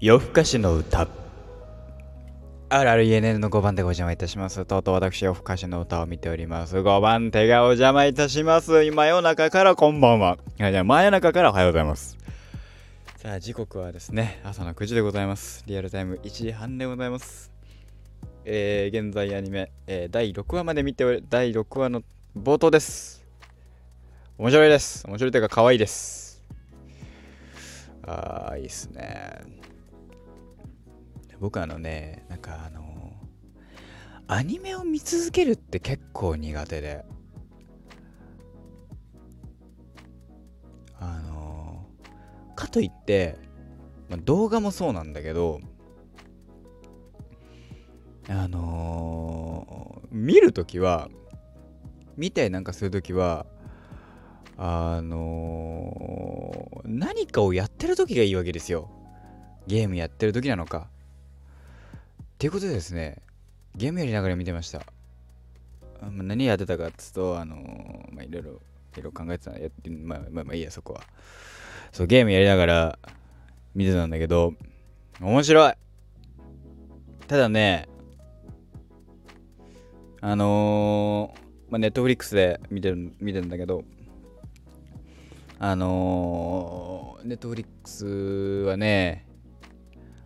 夜更かしの歌 RRENN の5番手がお邪魔いたします。とうとう私、夜更かしの歌を見ております。5番手がお邪魔いたします。今夜中からこんばんは。いや、じゃあ真夜中からおはようございます。さあ、時刻はですね、朝の9時でございます。リアルタイム1時半でございます。えー、現在アニメ、えー第6話まで見ており、第6話の冒頭です。面白いです。面白いというか、可愛いです。あー、いいっすね。僕あのねなんかあのアニメを見続けるって結構苦手で。あのかといって、ま、動画もそうなんだけどあの見るときは見てなんかするときはあの何かをやってる時がいいわけですよ。ゲームやってる時なのか。っていうことでですね、ゲームやりながら見てました。あ何やってたかっつうと、あのーまあ、いろいろ、いろいろ考えてたやって、まあ、まあ、まあいいや、そこは。そう、ゲームやりながら見てたんだけど、面白いただね、あのー、まあ、ネットフリックスで見てる、見てるんだけど、あのー、ネットフリックスはね、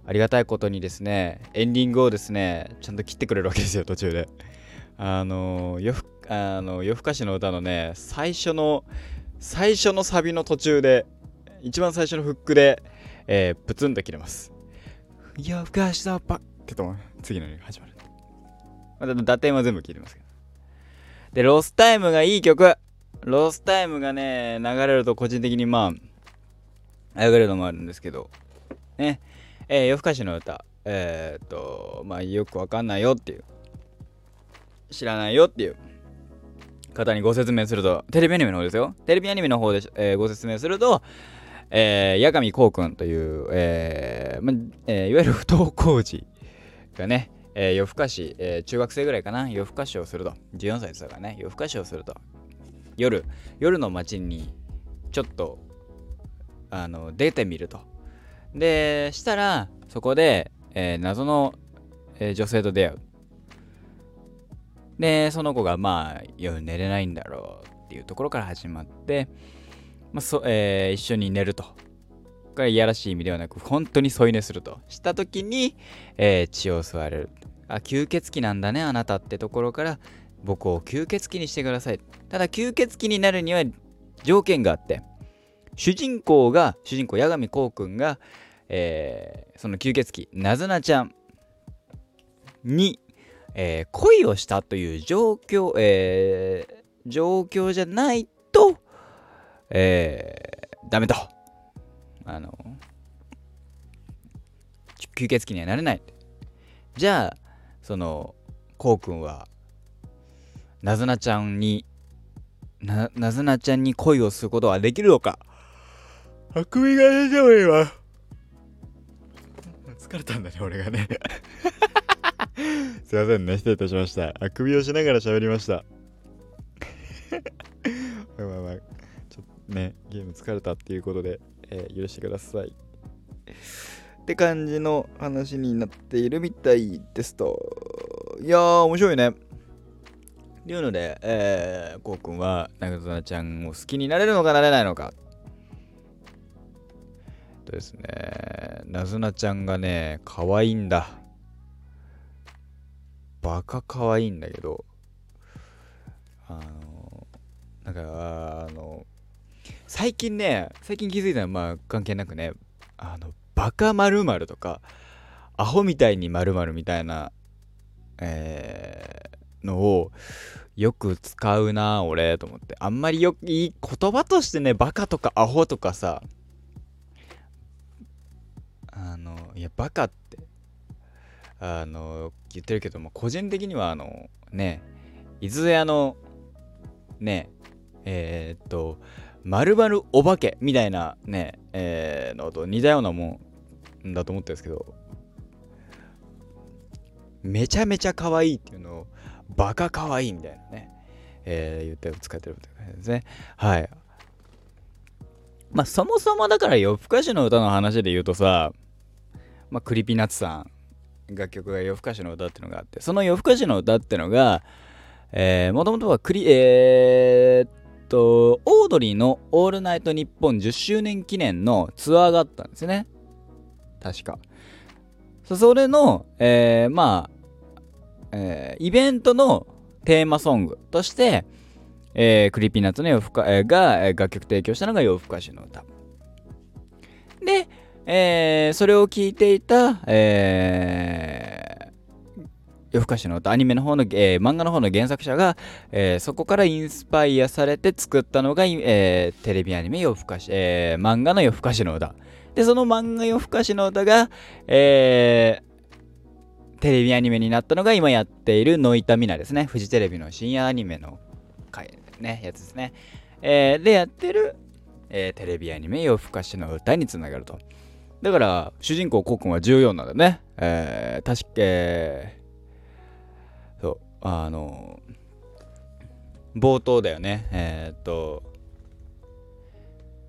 ありがたいことにですね、エンディングをですね、ちゃんと切ってくれるわけですよ、途中で。あの、夜あの夜更かしの歌のね、最初の、最初のサビの途中で、一番最初のフックで、えー、プツンと切れます。夜更かしのパッってと、次のに始まる。まあ、打点は全部切れますけど。で、ロスタイムがいい曲。ロスタイムがね、流れると個人的にまあ、上がるのもあるんですけど、ね。えー、夜更かしの歌、えー、っと、まあ、よくわかんないよっていう、知らないよっていう。方にご説明すると、テレビアニメの方ですよ。テレビアニメの方で、えーご説明すると、えー、八神こうくんという、えーまえーいわゆる不登校児がね、えー夜更かし、えー中学生ぐらいかな、夜更かしをすると、14歳ですからね、夜更かしをすると、夜、夜の街にちょっと、あの、出てみると。でしたらそこで、えー謎の、えー女性と出会う。でその子がまあ夜寝れないんだろうっていうところから始まって、まあそえー一緒に寝ると。これいやらしい意味ではなく本当に添い寝すると。した時に、え血を吸われる。あ吸血鬼なんだねあなたってところから僕を吸血鬼にしてください。ただ吸血鬼になるには条件があって主人公が主人公八神こうくんが、えーその吸血鬼なずなちゃんに、えー恋をしたという状況、えー状況じゃないと、えーダメと。あの吸血鬼にはなれない。じゃあそのこうくんはなずなちゃんにななずなちゃんに恋をすることはできるのか？あくびが出てもいいわ疲れたんだね俺がね。すいませんね失礼いたしました。あくびをしながら喋りました。まあまあまあちょっとねゲーム疲れたっていうことで、えー許してください。って感じの話になっているみたいですと。いやー面白いね。っていうので、えー、こうくんは中園ちゃんを好きになれるのかなれないのか。とですね。なずなちゃんがね可愛いんだ。バカ可愛いんだけど。あのなんかあの最近ね最近気づいたのはまあ関係なくね。あのバカまるとかアホみたいにまるみたいなえーのをよく使うな俺と思って。あんまりよいい言葉としてねバカとかアホとかさあのいやバカってあの言ってるけども個人的にはあのね伊豆屋のねえーっとまるまるお化けみたいなねえーのと似たようなもんだと思ってるんですけどめちゃめちゃ可愛いっていうのをバカ可愛いみたいなね、えー言って使ってるって感じですね。はい。まあそもそもだから夜更かしの歌の話で言うとさまあ、クリピナッツさん楽曲が夜更かしの歌っていうのがあってその夜更かしの歌っていうのがもともとはクリえー、っとオードリーの「オールナイトニッポン」10周年記念のツアーがあったんですね確かそれの、えー、まあ、えー、イベントのテーマソングとして、えー、 Creepy Nuts の夜更か、えー、が楽曲提供したのが夜更かしの歌。で、えー、それを聞いていた、えー、夜更かしの歌、アニメの方の、えー、漫画の方の原作者が、えー、そこからインスパイアされて作ったのが、えー、テレビアニメ夜更かし、えー、漫画の夜更かしの歌。で、その漫画夜更かしの歌が、えー、テレビアニメになったのが今やっているノイタミナですね。フジテレビの深夜アニメの回ね、やつですね。えー、で、やってる、えー、テレビアニメ夜更かしの歌につながると。だから、主人公コウ君は14なんだね。えー、確か、えー、そう、あの冒頭だよね。えー、っと、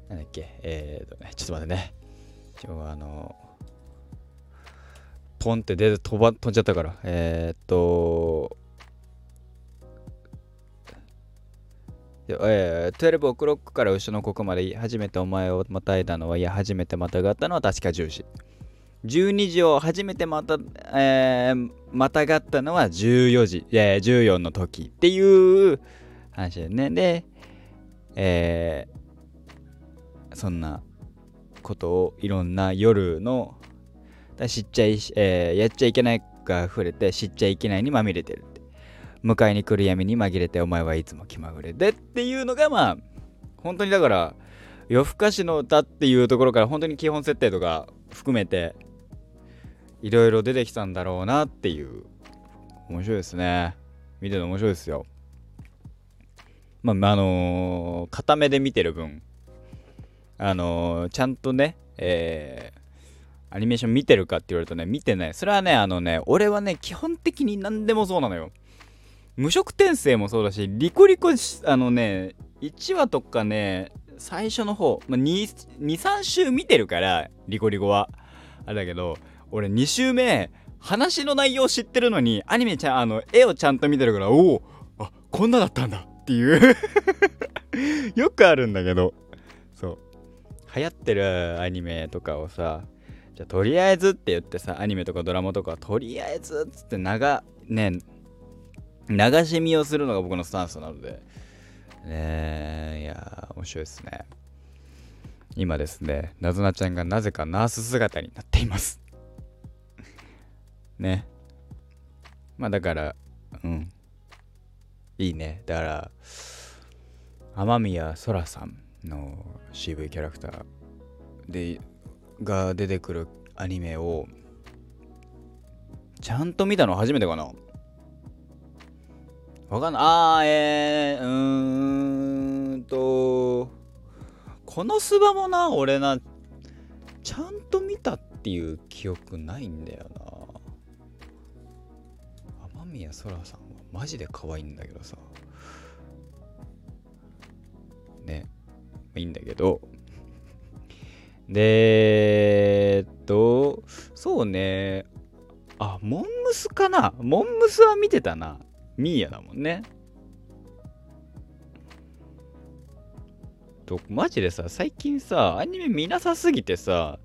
なんだっけ、えー、っとね、ちょっと待ってね。今日はあのポンって出て飛ば飛んじゃったから。えー、っと、えー、12オクロックから後ろのここまで初めてお前をまたいだのは、いや、初めてまたがったのは確か10時。12時を初めてまた、えー、またがったのは14時、えー、14の時っていう話でね。で、えー、そんなことをいろんな夜の知っちゃい、えー、やっちゃいけないが溢れて知っちゃいけないにまみれてる。迎えに来る闇に紛れてお前はいつも気まぐれでっていうのがまあ本当にだから夜更かしの歌っていうところから本当に基本設定とか含めていろいろ出てきたんだろうなっていう。面白いですね。見てて面白いですよ。まああのー、固めで見てる分あのー、ちゃんとねえー、アニメーション見てるかって言われるとね見てない。それはねあのね俺はね基本的に何でもそうなのよ。無色転生もそうだし、リコリコ、あのね、1話とかね、最初の方、まあ、23週見てるから、リコリコは。あれだけど、俺2週目、話の内容知ってるのに、アニメちゃん、あの、絵をちゃんと見てるから、おおあ、こんなだったんだっていう よくあるんだけど、そう。流行ってるアニメとかをさ、じゃとりあえずって言ってさ、アニメとかドラマとか、とりあえずっつって長、ね、流し見をするのが僕のスタンスなので、ねいや面白いですね。今ですね、なずなちゃんがなぜかナース姿になっています。ね。まあだから、うん。いいね。だから、雨宮そらさんの CV キャラクターでが出てくるアニメをちゃんと見たの初めてかなわかんない。あー、えー、うーんと、このスバもな、俺な、ちゃんと見たっていう記憶ないんだよな。雨宮そらさんはマジで可愛いんだけどさ。ね。いいんだけど。で、えっと、そうね。あ、モンムスかな？モンムスは見てたな。ミーヤだもんね。と、マジでさ、最近さ、アニメ見なさすぎてさ、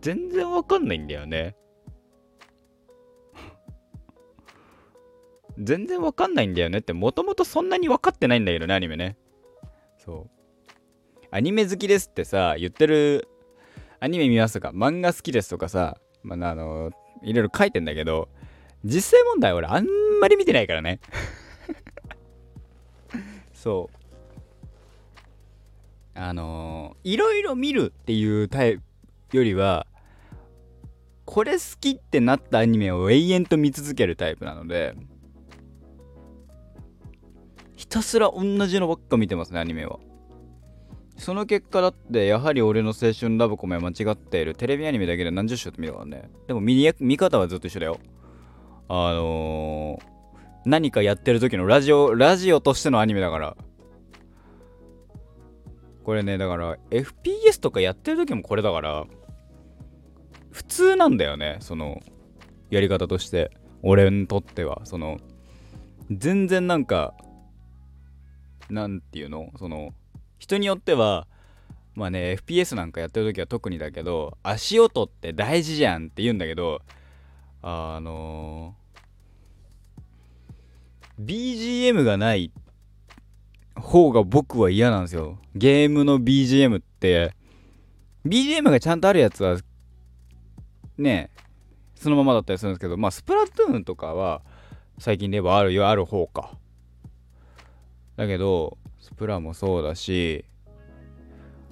全然わかんないんだよね。全然わかんないんだよねって、もともとそんなに分かってないんだけどね、アニメね。そう。アニメ好きですってさ、言ってる、アニメ見ますとか、漫画好きですとかさ、まあ、あの、いろいろ書いてんだけど、実際問題俺あんまり見てないからね。そう。あのー、いろいろ見るっていうタイプよりはこれ好きってなったアニメを永遠と見続けるタイプなのでひたすら同じのばっか見てますねアニメは。その結果だってやはり俺の青春ラブコメは間違っている。テレビアニメだけで何十週って見たからね。でも見見方はずっと一緒だよあのー、何かやってる時のラジオ、ラジオとしてのアニメだから。これね、だから FPS とかやってる時もこれだから、普通なんだよねそのやり方として。俺にとっては。その全然なんかなんていうの？その人によってはまあね FPS なんかやってる時は特にだけど足音って大事じゃんって言うんだけどあのー、BGM がない方が僕は嫌なんですよ。ゲームの BGM って。BGM がちゃんとあるやつはねそのままだったりするんですけどまあスプラトゥーンとかは最近ではあるよある方か。だけどスプラもそうだし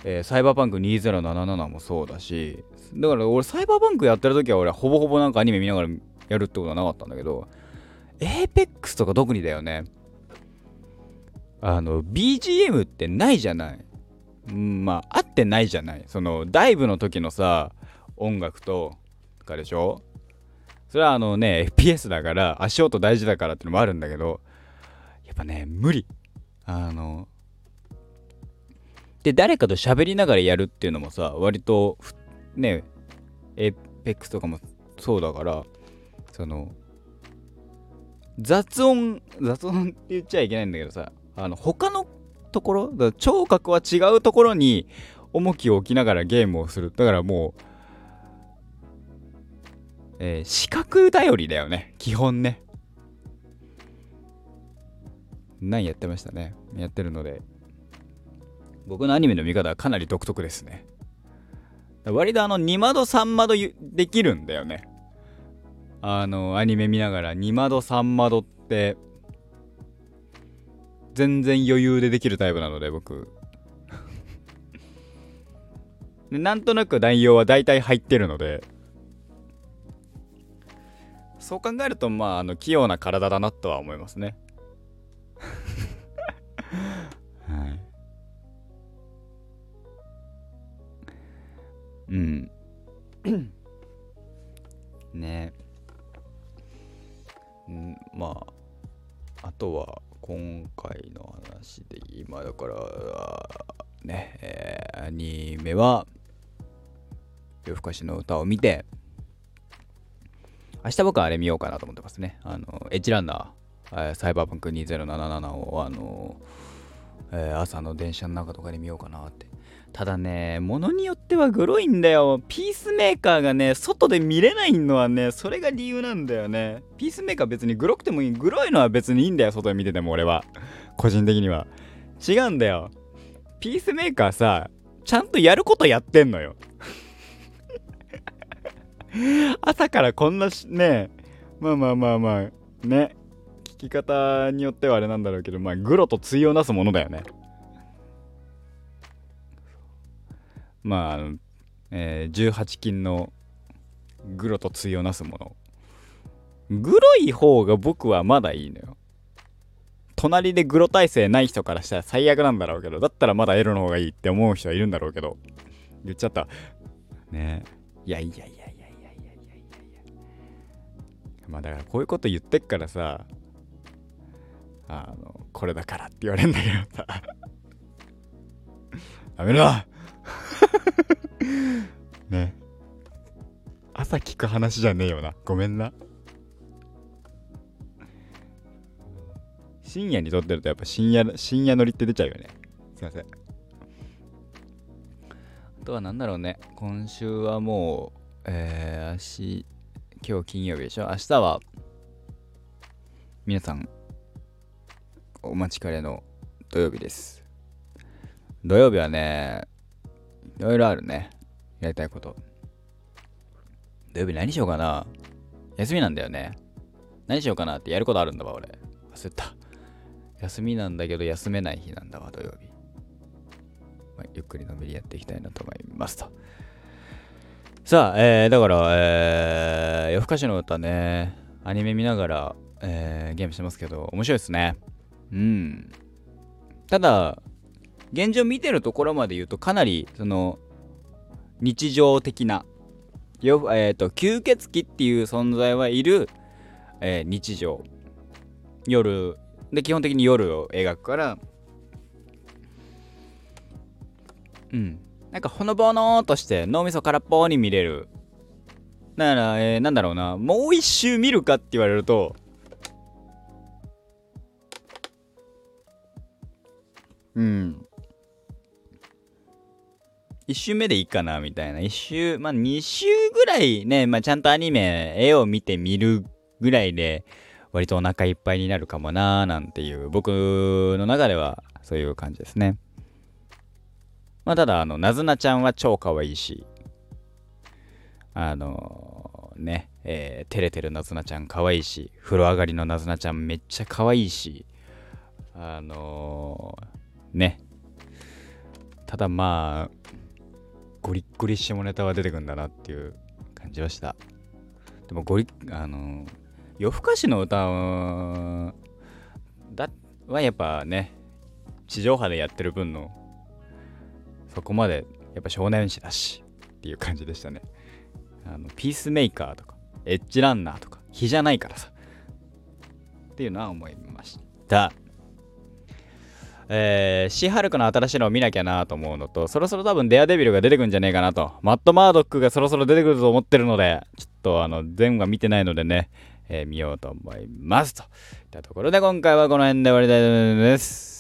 えー、サイバーパンク2077もそうだしだから俺サイバーパンクやってる時は俺ほぼほぼなんかアニメ見ながらやるってことはなかったんだけどエーペックスとか特にだよね。あの BGM ってないじゃない。うんまあ合ってないじゃない。そのダイブの時のさ音楽とかでしょ。それはあのね FPS だから足音大事だからってのもあるんだけどやっぱね無理。あので誰かと喋りながらやるっていうのもさ割とねエーペックスとかもそうだからその雑音雑音って言っちゃいけないんだけどさあの他のところだ聴覚は違うところに重きを置きながらゲームをする。だからもう、えー、視覚頼りだよね。基本ね。何やってましたね。やってるので。僕のアニメの見方はかなり独特ですね。割とあの2窓3窓できるんだよね。あのアニメ見ながら2窓3窓って全然余裕でできるタイプなので僕。でなんとなく内容は大体入ってるので。そう考えるとまああの器用な体だなとは思いますね。うん。ね。んまああとは今回の話で今だからねえー、アニメは夜更かしの歌を見て明日僕はあれ見ようかなと思ってますね。あのエッジランナーサイバーパンク2077をあの、えー、朝の電車の中とかで見ようかなって。ただね、ものによってはグロいんだよ。ピースメーカーがね、外で見れないのはね、それが理由なんだよね。ピースメーカー別にグロくてもいい。グロいのは別にいいんだよ、外で見てても俺は。個人的には。違うんだよ。ピースメーカーさ、ちゃんとやることやってんのよ。朝からこんなし、ね、まあまあまあまあ、ね。聞き方によってはあれなんだろうけど、まあ、グロと対をなすものだよね。まあ、えー、18金のグロと対をなすもの。グロい方が僕はまだいいのよ。隣でグロ体制ない人からしたら最悪なんだろうけどだったらまだエロの方がいいって思う人はいるんだろうけど。言っちゃった。ね。いやいやいやいやいやいやいやいやいや。まあだからこういうこと言ってっからさあのこれだからって言われんだけどさ。やめろ！ね。朝聞く話じゃねえよな。ごめんな。深夜に撮ってるとやっぱ深夜深夜乗りって出ちゃうよね。すいません。あとは何だろうね。今週はもうえー、明日今日金曜日でしょ。明日は皆さんお待ちかねの土曜日です。土曜日はねいろいろあるね。やりたいこと。土曜日何しようかな休みなんだよね。何しようかなってやることあるんだわ、俺。忘れた。休みなんだけど休めない日なんだわ、土曜日。まあ、ゆっくりのんびりやっていきたいなと思いますと。さあ、えー、だから、えー、夜更かしの歌ね、アニメ見ながら、えー、ゲームしてますけど、面白いですね。うん。ただ、現状見てるところまで言うとかなりその日常的なよ、えーと、吸血鬼っていう存在はいる、えー、日常。夜で基本的に夜を描くから。うん。なんかほのぼのとして脳みそ空っぽに見れる。だから、えー、なんだろうな、もう一周見るかって言われると、うん。一周目でいいかな、みたいな。一周、まあ二周ぐらいね、まあちゃんとアニメ、絵を見てみるぐらいで、割とお腹いっぱいになるかもなーなんていう、僕の中ではそういう感じですね。まあただ、あの、なずなちゃんは超可愛いし、あのー、ね、えー、照れてるなずなちゃん可愛いし、風呂上がりのなずなちゃんめっちゃ可愛いし、あのー、ね。ただまあ、ゴリッゴリ下ネタは出てくんだなっていう感じはした。でもゴリあの夜更かしの歌はだはやっぱね地上波でやってる分のそこまでやっぱ少年誌だしっていう感じでしたね。あのピースメーカーとかエッジランナーとか日じゃないからさ。っていうのは思いました。えー、シーハルクの新しいのを見なきゃなと思うのと、そろそろ多分デアデビルが出てくるんじゃねえかなと。マット・マードックがそろそろ出てくると思ってるので、ちょっとあの、全話見てないのでね、えー、見ようと思います。といったところで今回はこの辺で終わりたいと思います。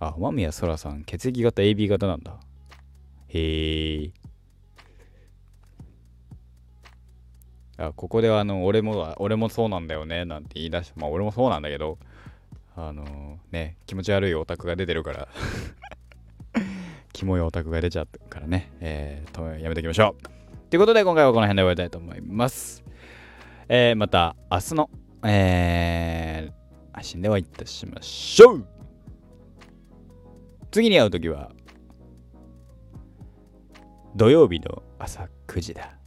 あ、間宮そらさん、血液型 AB 型なんだ。へえ。あここではあの俺も俺もそうなんだよねなんて言い出してまあ俺もそうなんだけどあのー、ね気持ち悪いオタクが出てるから キモいオタクが出ちゃったからね、えー、とやめておきましょうということで今回はこの辺で終わりたいと思います。えー、また明日の、えー、配信でお会いいたしましょう次に会うときは土曜日の朝9時だ。